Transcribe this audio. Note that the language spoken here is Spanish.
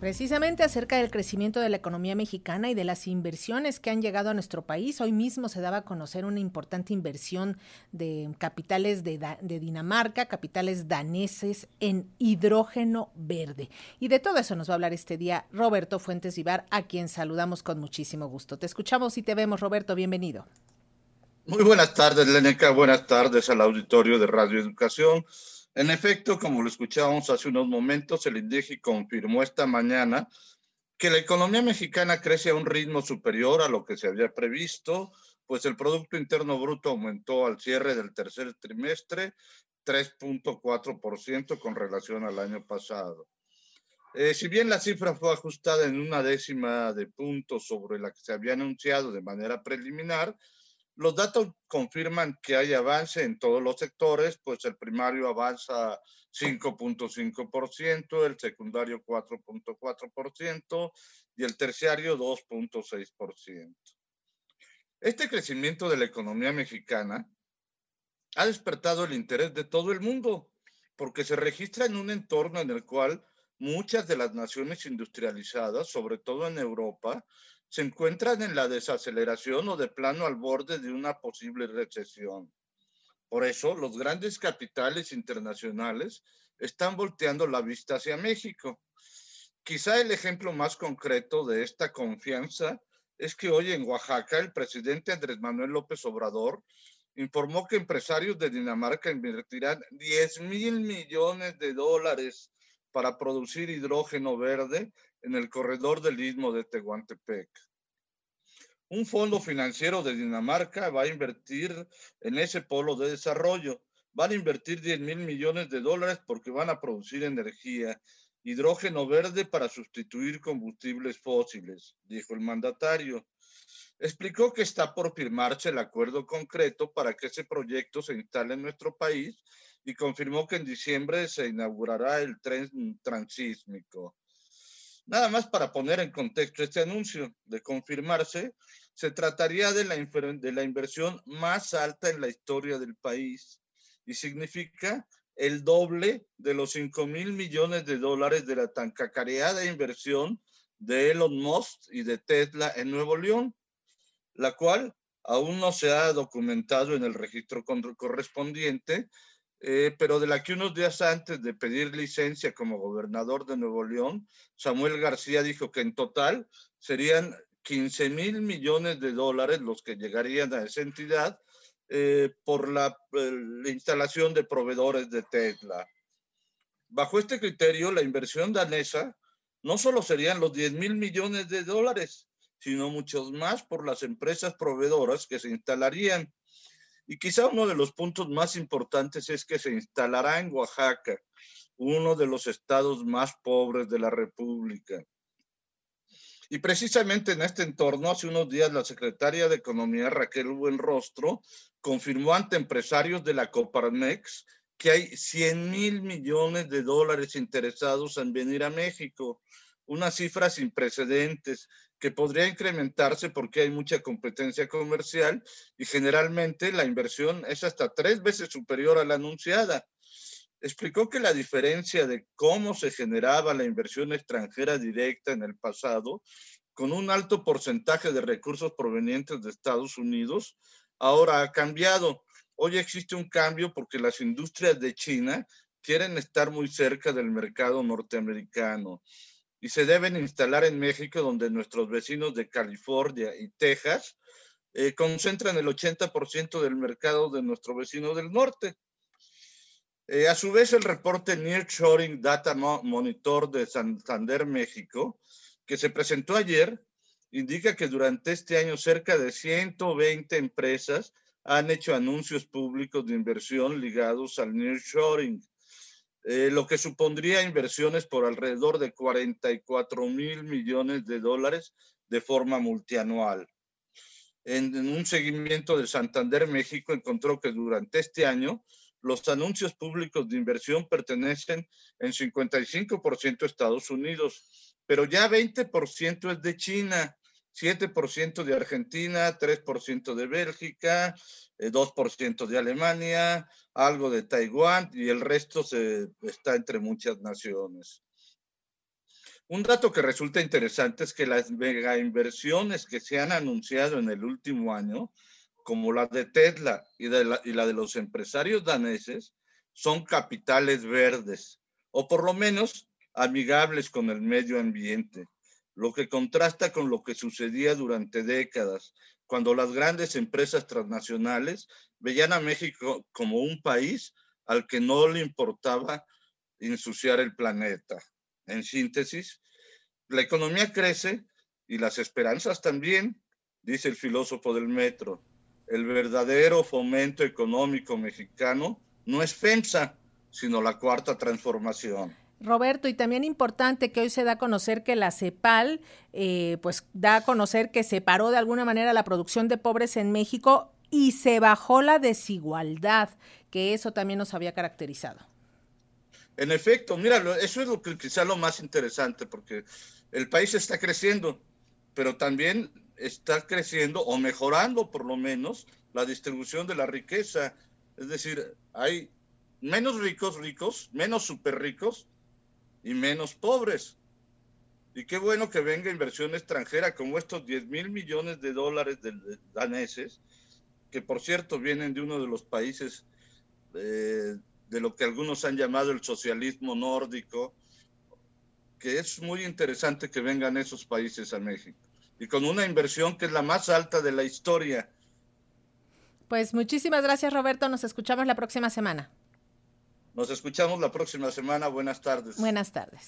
Precisamente acerca del crecimiento de la economía mexicana y de las inversiones que han llegado a nuestro país, hoy mismo se daba a conocer una importante inversión de capitales de, Dinamarca, capitales daneses en hidrógeno verde. Y de todo eso nos va a hablar este día Roberto Fuentes Vivar, a quien saludamos con muchísimo gusto. Te escuchamos y te vemos, Roberto, bienvenido. Muy buenas tardes, Leneca, buenas tardes al auditorio de Radio Educación. En efecto, como lo escuchábamos hace unos momentos, el INDEGI confirmó esta mañana que la economía mexicana crece a un ritmo superior a lo que se había previsto, pues el Producto Interno Bruto aumentó al cierre del tercer trimestre 3.4% con relación al año pasado. Eh, si bien la cifra fue ajustada en una décima de punto sobre la que se había anunciado de manera preliminar, los datos confirman que hay avance en todos los sectores, pues el primario avanza 5.5%, el secundario 4.4% y el terciario 2.6%. Este crecimiento de la economía mexicana ha despertado el interés de todo el mundo, porque se registra en un entorno en el cual muchas de las naciones industrializadas, sobre todo en Europa, se encuentran en la desaceleración o de plano al borde de una posible recesión. Por eso, los grandes capitales internacionales están volteando la vista hacia México. Quizá el ejemplo más concreto de esta confianza es que hoy en Oaxaca el presidente Andrés Manuel López Obrador informó que empresarios de Dinamarca invertirán 10 mil millones de dólares para producir hidrógeno verde en el corredor del istmo de Tehuantepec. Un fondo financiero de Dinamarca va a invertir en ese polo de desarrollo. Van a invertir 10 mil millones de dólares porque van a producir energía, hidrógeno verde para sustituir combustibles fósiles, dijo el mandatario. Explicó que está por firmarse el acuerdo concreto para que ese proyecto se instale en nuestro país y confirmó que en diciembre se inaugurará el tren transísmico. Nada más para poner en contexto este anuncio, de confirmarse, se trataría de la, de la inversión más alta en la historia del país y significa el doble de los 5 mil millones de dólares de la tan cacareada inversión de Elon Musk y de Tesla en Nuevo León, la cual aún no se ha documentado en el registro correspondiente, eh, pero de la que unos días antes de pedir licencia como gobernador de Nuevo León, Samuel García dijo que en total serían 15 mil millones de dólares los que llegarían a esa entidad eh, por la, la, instalación de proveedores de Tesla. Bajo este criterio, la inversión danesa no solo serían los 10 mil millones de dólares, sino muchos más por las empresas proveedoras que se instalarían y quizá uno de los puntos más importantes es que se instalará en Oaxaca, uno de los estados más pobres de la República. Y precisamente en este entorno, hace unos días la secretaria de Economía, Raquel Buenrostro, confirmó ante empresarios de la Coparmex que hay 100 mil millones de dólares interesados en venir a México, una cifra sin precedentes que podría incrementarse porque hay mucha competencia comercial y generalmente la inversión es hasta tres veces superior a la anunciada. Explicó que la diferencia de cómo se generaba la inversión extranjera directa en el pasado, con un alto porcentaje de recursos provenientes de Estados Unidos, ahora ha cambiado. Hoy existe un cambio porque las industrias de China quieren estar muy cerca del mercado norteamericano y se deben instalar en México, donde nuestros vecinos de California y Texas eh, concentran el 80% del mercado de nuestro vecino del norte. Eh, a su vez, el reporte Nearshoring Data Monitor de Santander, México, que se presentó ayer, indica que durante este año cerca de 120 empresas han hecho anuncios públicos de inversión ligados al nearshoring. Eh, lo que supondría inversiones por alrededor de 44 mil millones de dólares de forma multianual. En, en, un seguimiento de Santander México encontró que durante este año los anuncios públicos de inversión pertenecen en 55% a Estados Unidos, pero ya 20% es de China 7% de Argentina, 3% de Bélgica, 2% eh, de Alemania, algo de Taiwán y el resto se, está entre muchas naciones. Un dato que resulta interesante es que las mega inversiones que se han anunciado en el último año, como la de Tesla y, la, y la de los empresarios daneses, son capitales verdes, o por lo menos amigables con el medio ambiente lo que contrasta con lo que sucedía durante décadas, cuando las grandes empresas transnacionales veían a México como un país al que no le importaba ensuciar el planeta. En síntesis, la economía crece y las esperanzas también, dice el filósofo del metro. El verdadero fomento económico mexicano no es FEMSA, sino la cuarta transformación. Roberto, y también importante que hoy se da a conocer que la CEPAL, eh, pues da a conocer que se paró de alguna manera la producción de pobres en México y se bajó la desigualdad, que eso también nos había caracterizado. En efecto, mira, eso es lo que quizá lo más interesante, porque el país está creciendo, pero también está creciendo o mejorando por lo menos la distribución de la riqueza. Es decir, hay menos ricos ricos, menos súper ricos, y menos pobres. Y qué bueno que venga inversión extranjera como estos 10 mil millones de dólares de, daneses, que por cierto vienen de uno de los países eh, de lo que algunos han llamado el socialismo nórdico, que es muy interesante que vengan esos países a México. Y con una inversión que es la más alta de la historia. Pues muchísimas gracias Roberto, nos escuchamos la próxima semana. Nos escuchamos la próxima semana. Buenas tardes. Buenas tardes.